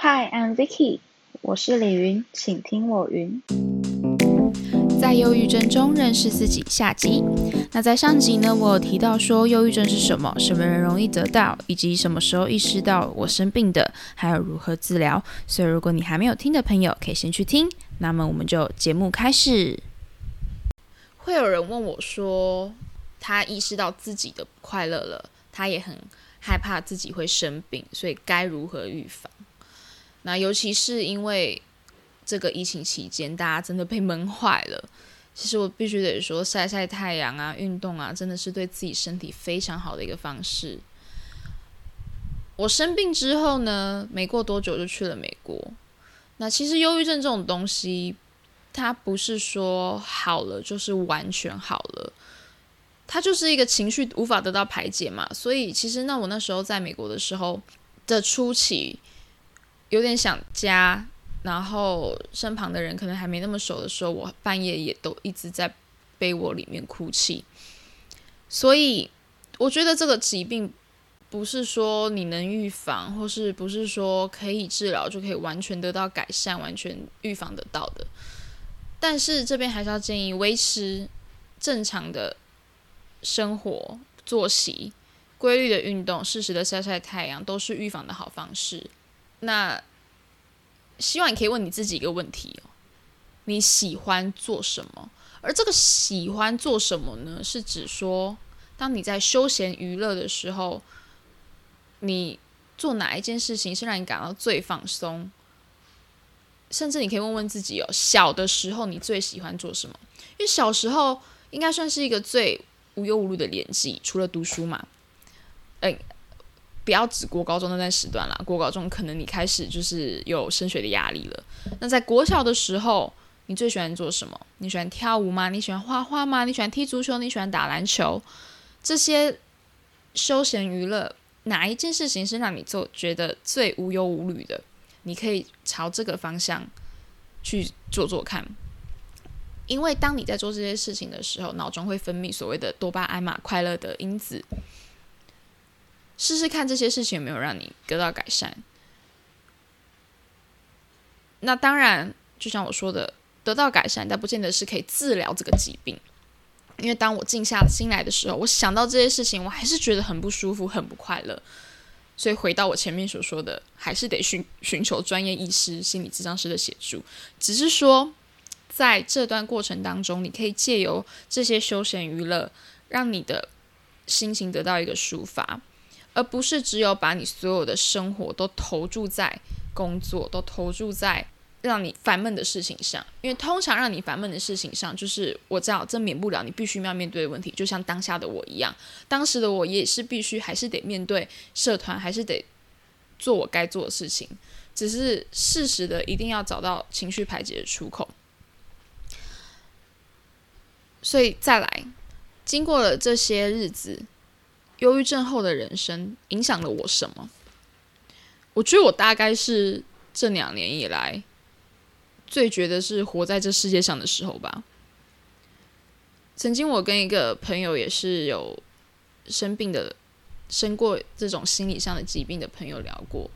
Hi, I'm Vicky，我是李云，请听我云。在忧郁症中认识自己下集。那在上集呢，我有提到说忧郁症是什么，什么人容易得到，以及什么时候意识到我生病的，还有如何治疗。所以如果你还没有听的朋友，可以先去听。那么我们就节目开始。会有人问我说，他意识到自己的不快乐了，他也很害怕自己会生病，所以该如何预防？那尤其是因为。这个疫情期间，大家真的被闷坏了。其实我必须得说，晒晒太阳啊，运动啊，真的是对自己身体非常好的一个方式。我生病之后呢，没过多久就去了美国。那其实忧郁症这种东西，它不是说好了就是完全好了，它就是一个情绪无法得到排解嘛。所以其实那我那时候在美国的时候的初期，有点想家。然后身旁的人可能还没那么熟的时候，我半夜也都一直在被窝里面哭泣。所以我觉得这个疾病不是说你能预防，或是不是说可以治疗就可以完全得到改善、完全预防得到的。但是这边还是要建议维持正常的生活作息、规律的运动、适时的晒晒太阳，都是预防的好方式。那。希望你可以问你自己一个问题哦：你喜欢做什么？而这个喜欢做什么呢？是指说，当你在休闲娱乐的时候，你做哪一件事情是让你感到最放松？甚至你可以问问自己哦：小的时候你最喜欢做什么？因为小时候应该算是一个最无忧无虑的年纪，除了读书嘛。哎。不要只国高中那段时段啦，国高中可能你开始就是有升学的压力了。那在国小的时候，你最喜欢做什么？你喜欢跳舞吗？你喜欢画画吗？你喜欢踢足球？你喜欢打篮球？这些休闲娱乐，哪一件事情是让你做觉得最无忧无虑的？你可以朝这个方向去做做看。因为当你在做这些事情的时候，脑中会分泌所谓的多巴胺嘛，快乐的因子。试试看这些事情有没有让你得到改善。那当然，就像我说的，得到改善，但不见得是可以治疗这个疾病。因为当我静下心来的时候，我想到这些事情，我还是觉得很不舒服，很不快乐。所以回到我前面所说的，还是得寻寻求专业医师、心理咨商师的协助。只是说，在这段过程当中，你可以借由这些休闲娱乐，让你的心情得到一个抒发。而不是只有把你所有的生活都投注在工作，都投注在让你烦闷的事情上。因为通常让你烦闷的事情上，就是我知道这免不了你必须要面对的问题。就像当下的我一样，当时的我也是必须还是得面对社团，还是得做我该做的事情。只是适时的一定要找到情绪排解的出口。所以再来，经过了这些日子。忧郁症后的人生影响了我什么？我觉得我大概是这两年以来最觉得是活在这世界上的时候吧。曾经我跟一个朋友也是有生病的、生过这种心理上的疾病的朋友聊过，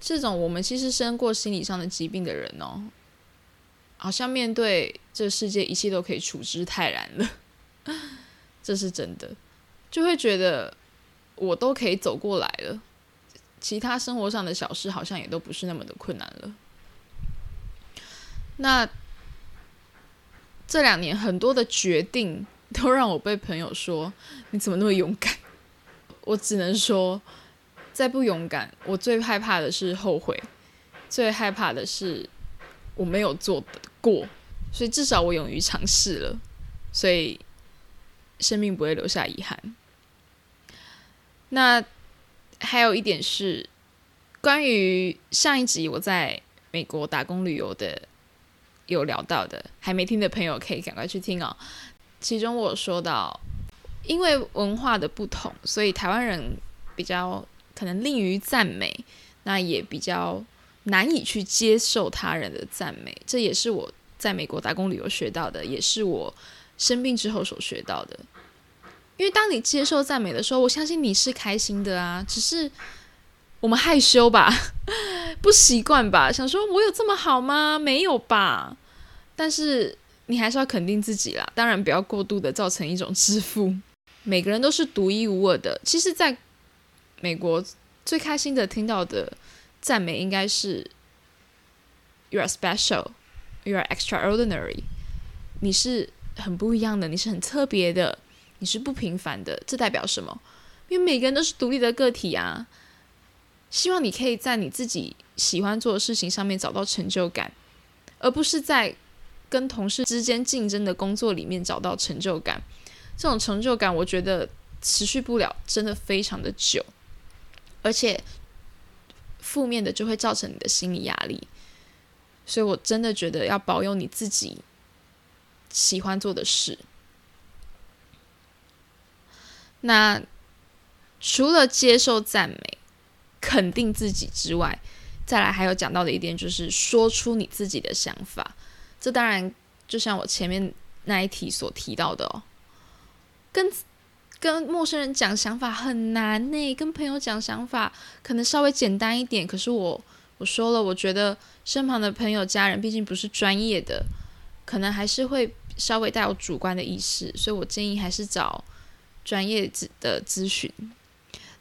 这种我们其实生过心理上的疾病的人哦，好像面对这世界一切都可以处之泰然了，这是真的。就会觉得我都可以走过来了，其他生活上的小事好像也都不是那么的困难了。那这两年很多的决定都让我被朋友说你怎么那么勇敢？我只能说，再不勇敢，我最害怕的是后悔，最害怕的是我没有做过，所以至少我勇于尝试了，所以生命不会留下遗憾。那还有一点是关于上一集我在美国打工旅游的有聊到的，还没听的朋友可以赶快去听哦。其中我说到，因为文化的不同，所以台湾人比较可能吝于赞美，那也比较难以去接受他人的赞美。这也是我在美国打工旅游学到的，也是我生病之后所学到的。因为当你接受赞美的时候，我相信你是开心的啊。只是我们害羞吧，不习惯吧？想说我有这么好吗？没有吧？但是你还是要肯定自己啦，当然不要过度的造成一种自负。每个人都是独一无二的。其实，在美国最开心的听到的赞美应该是 “You are special, you are extraordinary”，你是很不一样的，你是很特别的，你是不平凡的。这代表什么？因为每个人都是独立的个体啊。希望你可以在你自己喜欢做的事情上面找到成就感，而不是在跟同事之间竞争的工作里面找到成就感。这种成就感，我觉得持续不了，真的非常的久，而且负面的就会造成你的心理压力。所以我真的觉得要保有你自己喜欢做的事。那除了接受赞美。肯定自己之外，再来还有讲到的一点就是说出你自己的想法。这当然就像我前面那一题所提到的哦，跟跟陌生人讲想法很难呢，跟朋友讲想法可能稍微简单一点。可是我我说了，我觉得身旁的朋友家人毕竟不是专业的，可能还是会稍微带有主观的意识，所以我建议还是找专业的咨询。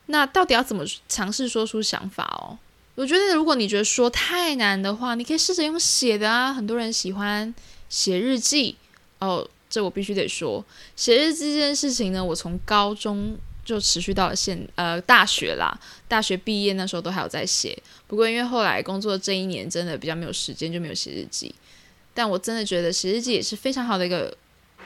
那到底要怎么尝试说出想法哦？我觉得如果你觉得说太难的话，你可以试着用写的啊。很多人喜欢写日记哦，这我必须得说，写日记这件事情呢，我从高中就持续到了现呃大学啦，大学毕业那时候都还有在写。不过因为后来工作这一年真的比较没有时间，就没有写日记。但我真的觉得写日记也是非常好的一个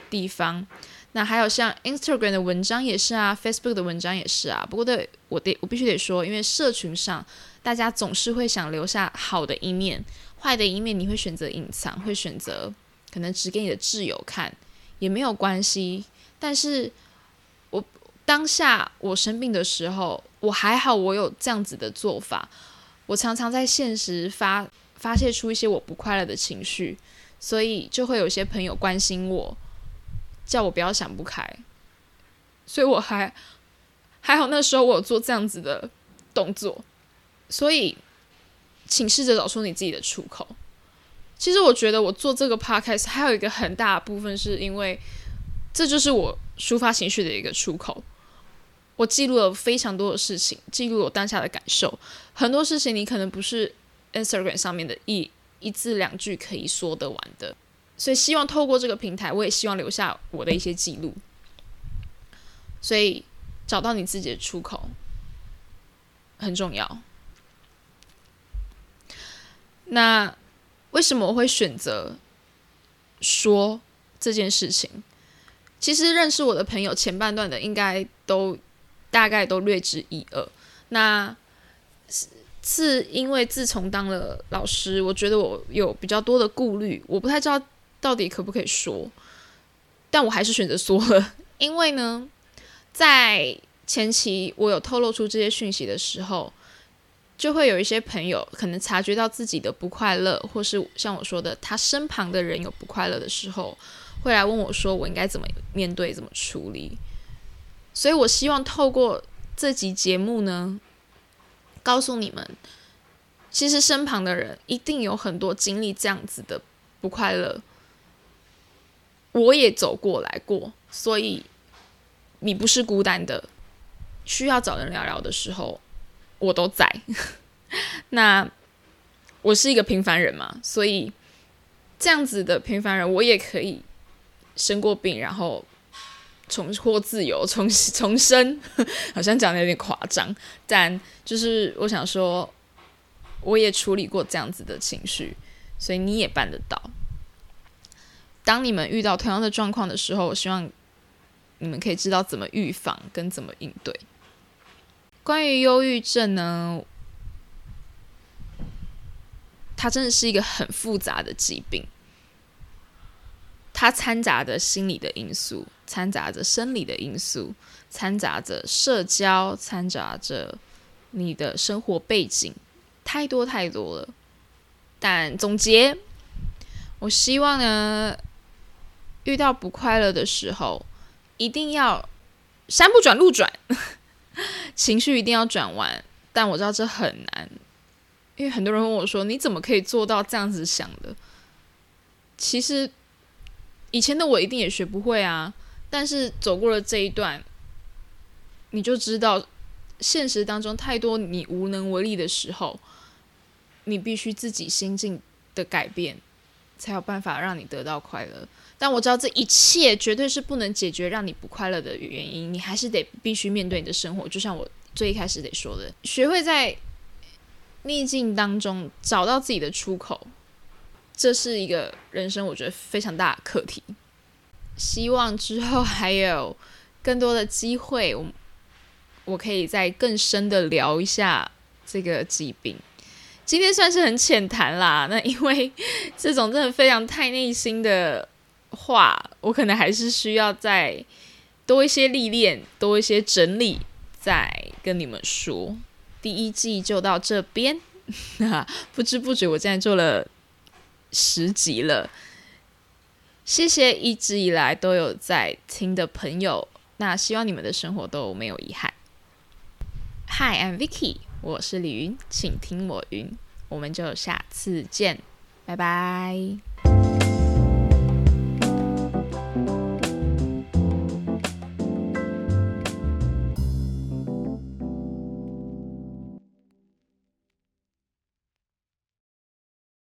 地方。那还有像 Instagram 的文章也是啊，Facebook 的文章也是啊。不过对我得我必须得说，因为社群上大家总是会想留下好的一面，坏的一面你会选择隐藏，会选择可能只给你的挚友看，也没有关系。但是我当下我生病的时候，我还好，我有这样子的做法。我常常在现实发发泄出一些我不快乐的情绪，所以就会有些朋友关心我。叫我不要想不开，所以我还还好。那时候我有做这样子的动作，所以请试着找出你自己的出口。其实我觉得我做这个 podcast 还有一个很大的部分，是因为这就是我抒发情绪的一个出口。我记录了非常多的事情，记录我当下的感受。很多事情你可能不是 Instagram 上面的一一字两句可以说得完的。所以希望透过这个平台，我也希望留下我的一些记录。所以找到你自己的出口很重要。那为什么我会选择说这件事情？其实认识我的朋友前半段的应该都大概都略知一二。那是因为自从当了老师，我觉得我有比较多的顾虑，我不太知道。到底可不可以说？但我还是选择说了，因为呢，在前期我有透露出这些讯息的时候，就会有一些朋友可能察觉到自己的不快乐，或是像我说的，他身旁的人有不快乐的时候，会来问我说，我应该怎么面对，怎么处理？所以我希望透过这集节目呢，告诉你们，其实身旁的人一定有很多经历这样子的不快乐。我也走过来过，所以你不是孤单的。需要找人聊聊的时候，我都在。那我是一个平凡人嘛，所以这样子的平凡人，我也可以生过病，然后重获自由，重 重生。好像讲的有点夸张，但就是我想说，我也处理过这样子的情绪，所以你也办得到。当你们遇到同样的状况的时候，我希望你们可以知道怎么预防跟怎么应对。关于忧郁症呢，它真的是一个很复杂的疾病，它掺杂着心理的因素，掺杂着生理的因素，掺杂着社交，掺杂着你的生活背景，太多太多了。但总结，我希望呢。遇到不快乐的时候，一定要山不转路转，情绪一定要转弯。但我知道这很难，因为很多人问我说：“你怎么可以做到这样子想的？”其实以前的我一定也学不会啊，但是走过了这一段，你就知道现实当中太多你无能为力的时候，你必须自己心境的改变，才有办法让你得到快乐。但我知道这一切绝对是不能解决让你不快乐的原因，你还是得必须面对你的生活。就像我最一开始得说的，学会在逆境当中找到自己的出口，这是一个人生我觉得非常大的课题。希望之后还有更多的机会，我我可以再更深的聊一下这个疾病。今天算是很浅谈啦，那因为 这种真的非常太内心的。话我可能还是需要再多一些历练，多一些整理，再跟你们说。第一季就到这边，不知不觉我现在做了十集了。谢谢一直以来都有在听的朋友，那希望你们的生活都没有遗憾。Hi，I'm Vicky，我是李云，请听我云，我们就下次见，拜拜。